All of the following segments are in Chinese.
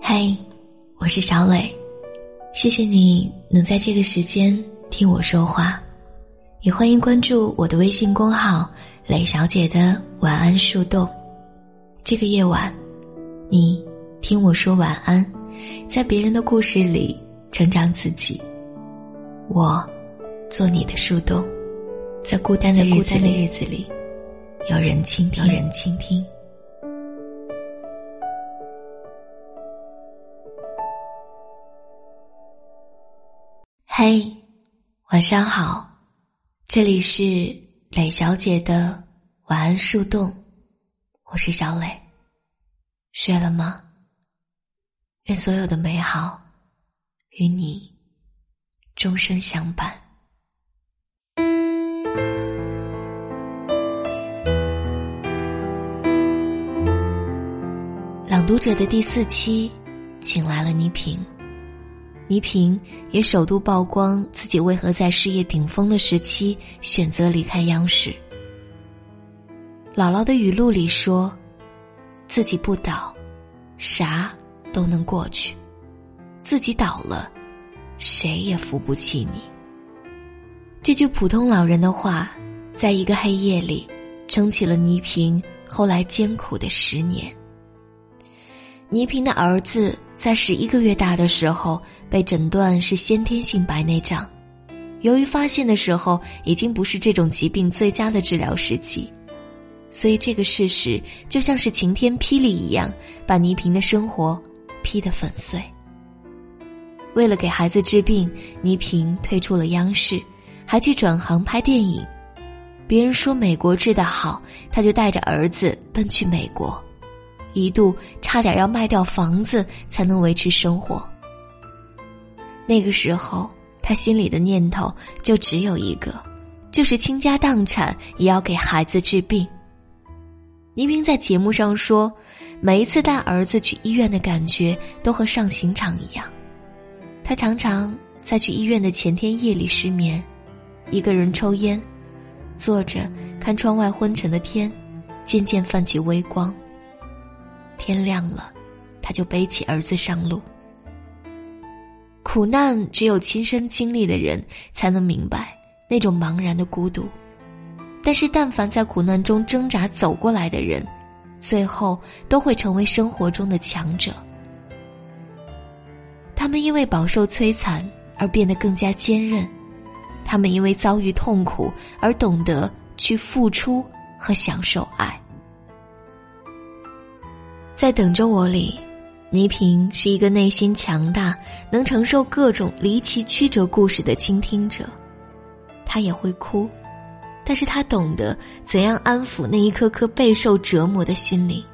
嗨，我是小磊，谢谢你能在这个时间听我说话，也欢迎关注我的微信公号“磊小姐的晚安树洞”。这个夜晚，你听我说晚安，在别人的故事里成长自己。我做你的树洞，在孤单的日子里，有人倾听，有人倾听。嘿，晚上好，这里是磊小姐的晚安树洞，我是小磊。睡了吗？愿所有的美好与你终生相伴。读者的第四期，请来了倪萍。倪萍也首度曝光自己为何在事业顶峰的时期选择离开央视。姥姥的语录里说：“自己不倒，啥都能过去；自己倒了，谁也扶不起你。”这句普通老人的话，在一个黑夜里，撑起了倪萍后来艰苦的十年。倪萍的儿子在十一个月大的时候。被诊断是先天性白内障，由于发现的时候已经不是这种疾病最佳的治疗时机，所以这个事实就像是晴天霹雳一样，把倪萍的生活劈得粉碎。为了给孩子治病，倪萍退出了央视，还去转行拍电影。别人说美国治得好，他就带着儿子奔去美国，一度差点要卖掉房子才能维持生活。那个时候，他心里的念头就只有一个，就是倾家荡产也要给孩子治病。倪萍在节目上说，每一次带儿子去医院的感觉都和上刑场一样。他常常在去医院的前天夜里失眠，一个人抽烟，坐着看窗外昏沉的天，渐渐泛起微光。天亮了，他就背起儿子上路。苦难只有亲身经历的人才能明白那种茫然的孤独，但是但凡在苦难中挣扎走过来的人，最后都会成为生活中的强者。他们因为饱受摧残而变得更加坚韧，他们因为遭遇痛苦而懂得去付出和享受爱。在等着我里。倪萍是一个内心强大、能承受各种离奇曲折故事的倾听者，她也会哭，但是她懂得怎样安抚那一颗颗备受折磨的心灵，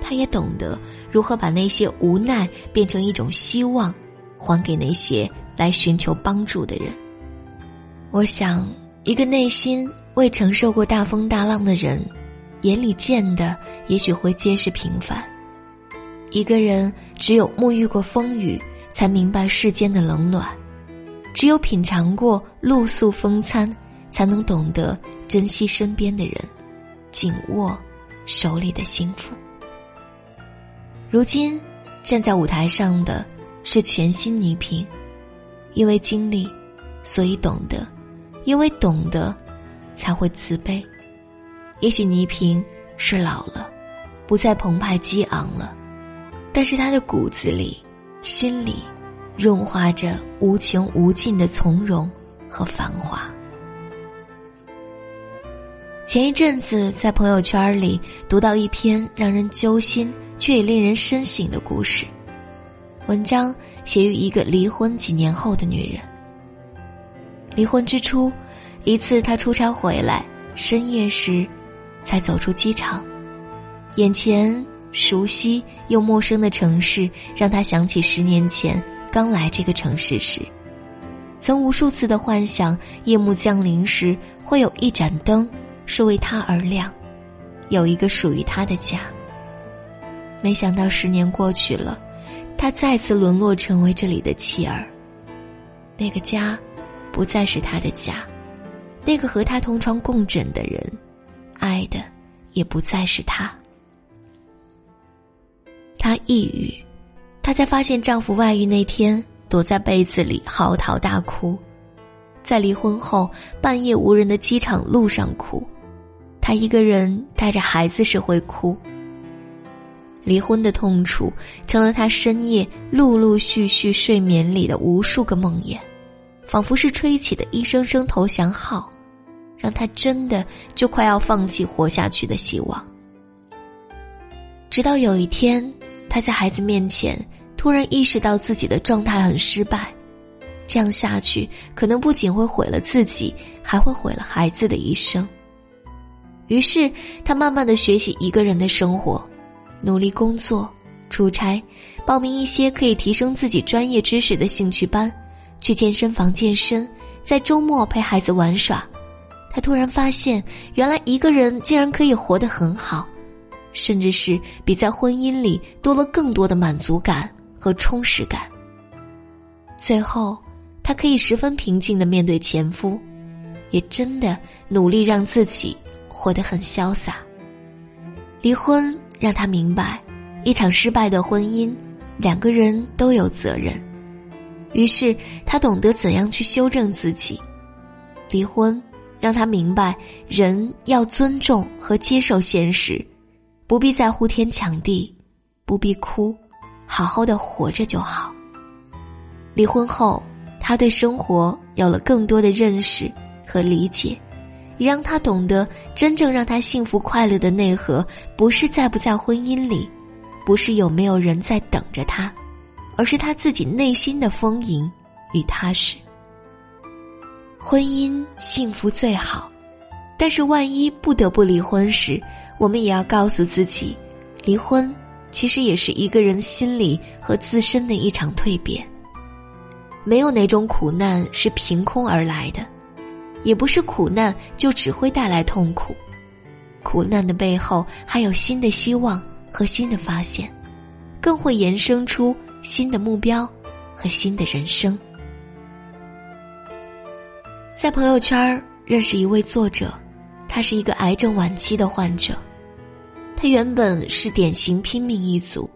她也懂得如何把那些无奈变成一种希望，还给那些来寻求帮助的人。我想，一个内心未承受过大风大浪的人，眼里见的也许会皆是平凡。一个人只有沐浴过风雨，才明白世间的冷暖；只有品尝过露宿风餐，才能懂得珍惜身边的人，紧握手里的幸福。如今站在舞台上的是全新倪萍，因为经历，所以懂得；因为懂得，才会慈悲。也许倪萍是老了，不再澎湃激昂了。但是他的骨子里、心里，润滑着无穷无尽的从容和繁华。前一阵子在朋友圈里读到一篇让人揪心却也令人深省的故事，文章写于一个离婚几年后的女人。离婚之初，一次她出差回来，深夜时，才走出机场，眼前。熟悉又陌生的城市，让他想起十年前刚来这个城市时，曾无数次的幻想：夜幕降临时会有一盏灯是为他而亮，有一个属于他的家。没想到十年过去了，他再次沦落成为这里的弃儿。那个家，不再是他的家，那个和他同床共枕的人，爱的也不再是她。她抑郁，她在发现丈夫外遇那天，躲在被子里嚎啕大哭；在离婚后半夜无人的机场路上哭，她一个人带着孩子时会哭。离婚的痛楚成了她深夜陆陆续续睡眠里的无数个梦魇，仿佛是吹起的一声声投降号，让他真的就快要放弃活下去的希望。直到有一天，他在孩子面前突然意识到自己的状态很失败，这样下去可能不仅会毁了自己，还会毁了孩子的一生。于是，他慢慢的学习一个人的生活。努力工作、出差，报名一些可以提升自己专业知识的兴趣班，去健身房健身，在周末陪孩子玩耍。他突然发现，原来一个人竟然可以活得很好，甚至是比在婚姻里多了更多的满足感和充实感。最后，他可以十分平静的面对前夫，也真的努力让自己活得很潇洒。离婚。让他明白，一场失败的婚姻，两个人都有责任。于是他懂得怎样去修正自己。离婚让他明白，人要尊重和接受现实，不必再呼天抢地，不必哭，好好的活着就好。离婚后，他对生活有了更多的认识和理解。也让他懂得，真正让他幸福快乐的内核，不是在不在婚姻里，不是有没有人在等着他，而是他自己内心的丰盈与踏实。婚姻幸福最好，但是万一不得不离婚时，我们也要告诉自己，离婚其实也是一个人心理和自身的一场蜕变。没有哪种苦难是凭空而来的。也不是苦难就只会带来痛苦，苦难的背后还有新的希望和新的发现，更会延伸出新的目标和新的人生。在朋友圈认识一位作者，他是一个癌症晚期的患者，他原本是典型拼命一族。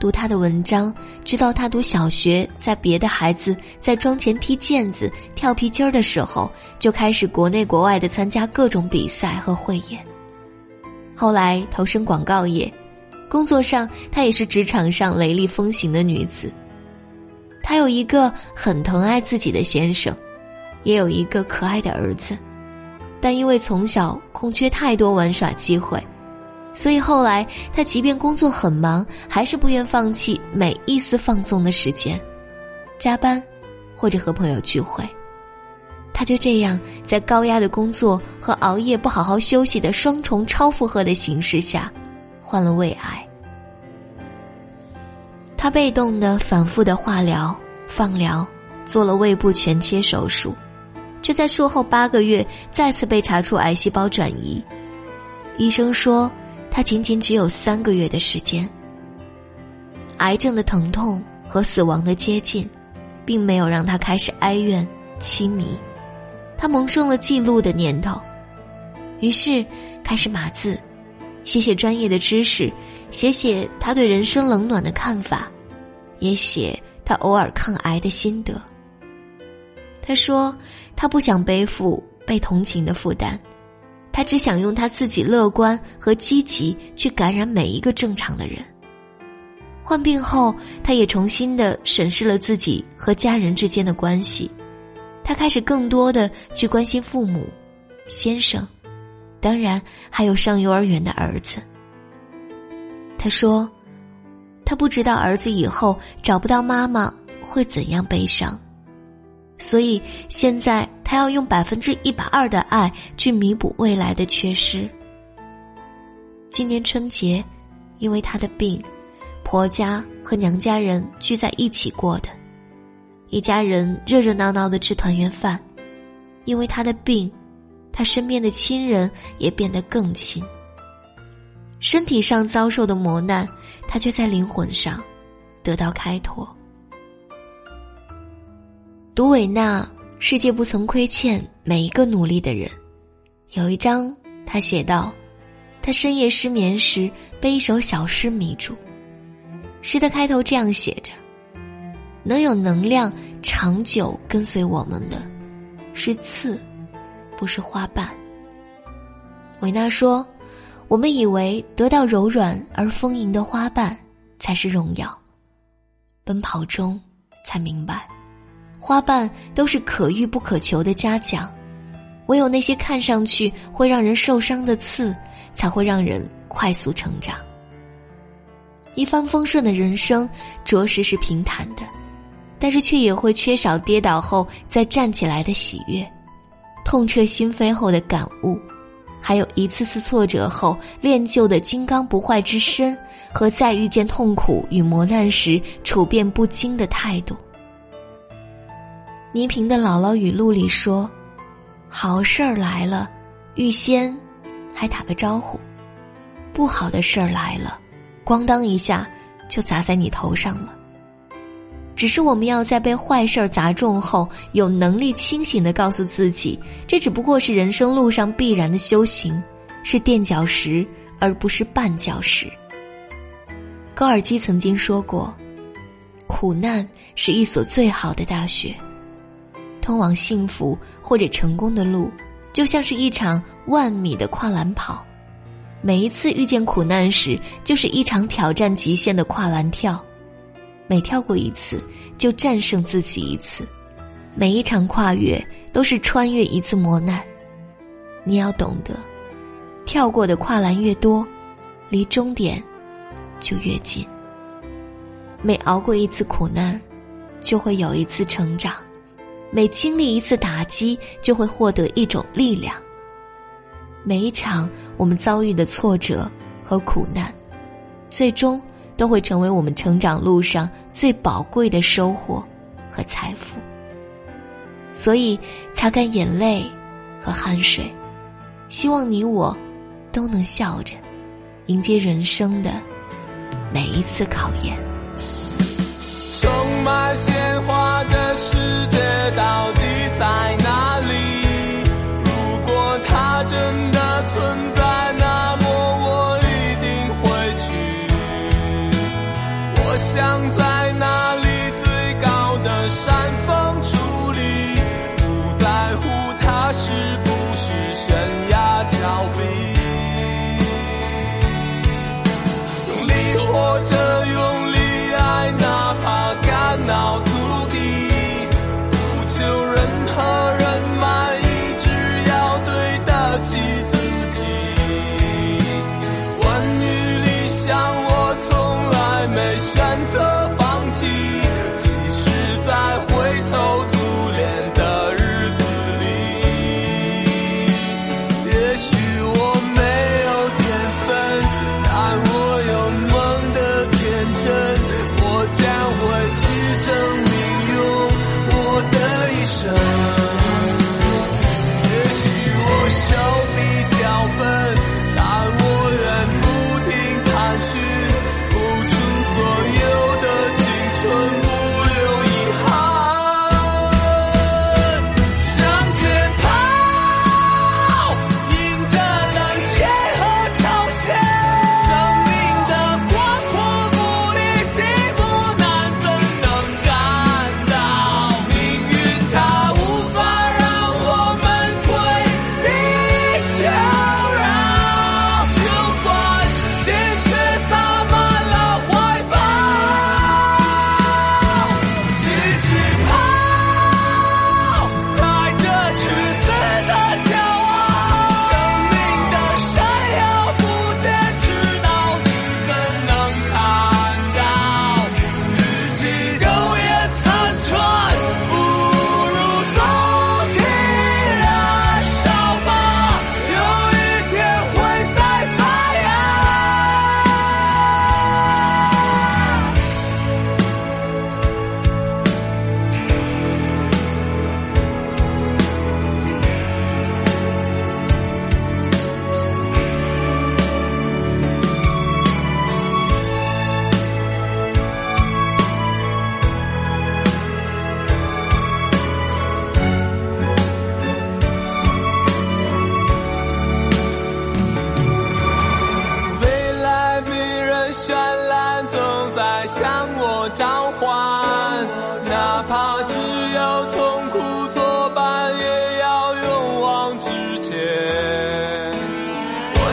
读他的文章，知道他读小学，在别的孩子在窗前踢毽子、跳皮筋儿的时候，就开始国内国外的参加各种比赛和汇演。后来投身广告业，工作上她也是职场上雷厉风行的女子。她有一个很疼爱自己的先生，也有一个可爱的儿子，但因为从小空缺太多玩耍机会。所以后来，他即便工作很忙，还是不愿放弃每一丝放纵的时间，加班，或者和朋友聚会。他就这样在高压的工作和熬夜不好好休息的双重超负荷的形势下，患了胃癌。他被动的、反复的化疗、放疗，做了胃部全切手术，却在术后八个月再次被查出癌细胞转移。医生说。他仅仅只有三个月的时间，癌症的疼痛和死亡的接近，并没有让他开始哀怨凄迷，他萌生了记录的念头，于是开始码字，写写专业的知识，写写他对人生冷暖的看法，也写他偶尔抗癌的心得。他说，他不想背负被同情的负担。他只想用他自己乐观和积极去感染每一个正常的人。患病后，他也重新的审视了自己和家人之间的关系，他开始更多的去关心父母、先生，当然还有上幼儿园的儿子。他说，他不知道儿子以后找不到妈妈会怎样悲伤。所以现在他要用百分之一百二的爱去弥补未来的缺失。今年春节，因为他的病，婆家和娘家人聚在一起过的，一家人热热闹闹的吃团圆饭。因为他的病，他身边的亲人也变得更亲。身体上遭受的磨难，他却在灵魂上得到开拓。读韦纳，世界不曾亏欠每一个努力的人。有一章，他写道：“他深夜失眠时被一首小诗迷住。诗的开头这样写着：“能有能量长久跟随我们的，是刺，不是花瓣。”维纳说：“我们以为得到柔软而丰盈的花瓣才是荣耀，奔跑中才明白，花瓣都是可遇不可求的嘉奖，唯有那些看上去会让人受伤的刺，才会让人快速成长。一帆风顺的人生着实是平坦的，但是却也会缺少跌倒后再站起来的喜悦，痛彻心扉后的感悟。”还有一次次挫折后练就的金刚不坏之身，和在遇见痛苦与磨难时处变不惊的态度。倪萍的姥姥语录里说：“好事儿来了，预先还打个招呼；不好的事儿来了，咣当一下就砸在你头上了。”只是我们要在被坏事儿砸中后，有能力清醒的告诉自己，这只不过是人生路上必然的修行，是垫脚石而不是绊脚石。高尔基曾经说过：“苦难是一所最好的大学，通往幸福或者成功的路，就像是一场万米的跨栏跑，每一次遇见苦难时，就是一场挑战极限的跨栏跳。”每跳过一次，就战胜自己一次；每一场跨越，都是穿越一次磨难。你要懂得，跳过的跨栏越多，离终点就越近。每熬过一次苦难，就会有一次成长；每经历一次打击，就会获得一种力量。每一场我们遭遇的挫折和苦难，最终。都会成为我们成长路上最宝贵的收获和财富。所以，擦干眼泪和汗水，希望你我都能笑着迎接人生的每一次考验。卖鲜花的世界到底在山头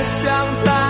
想在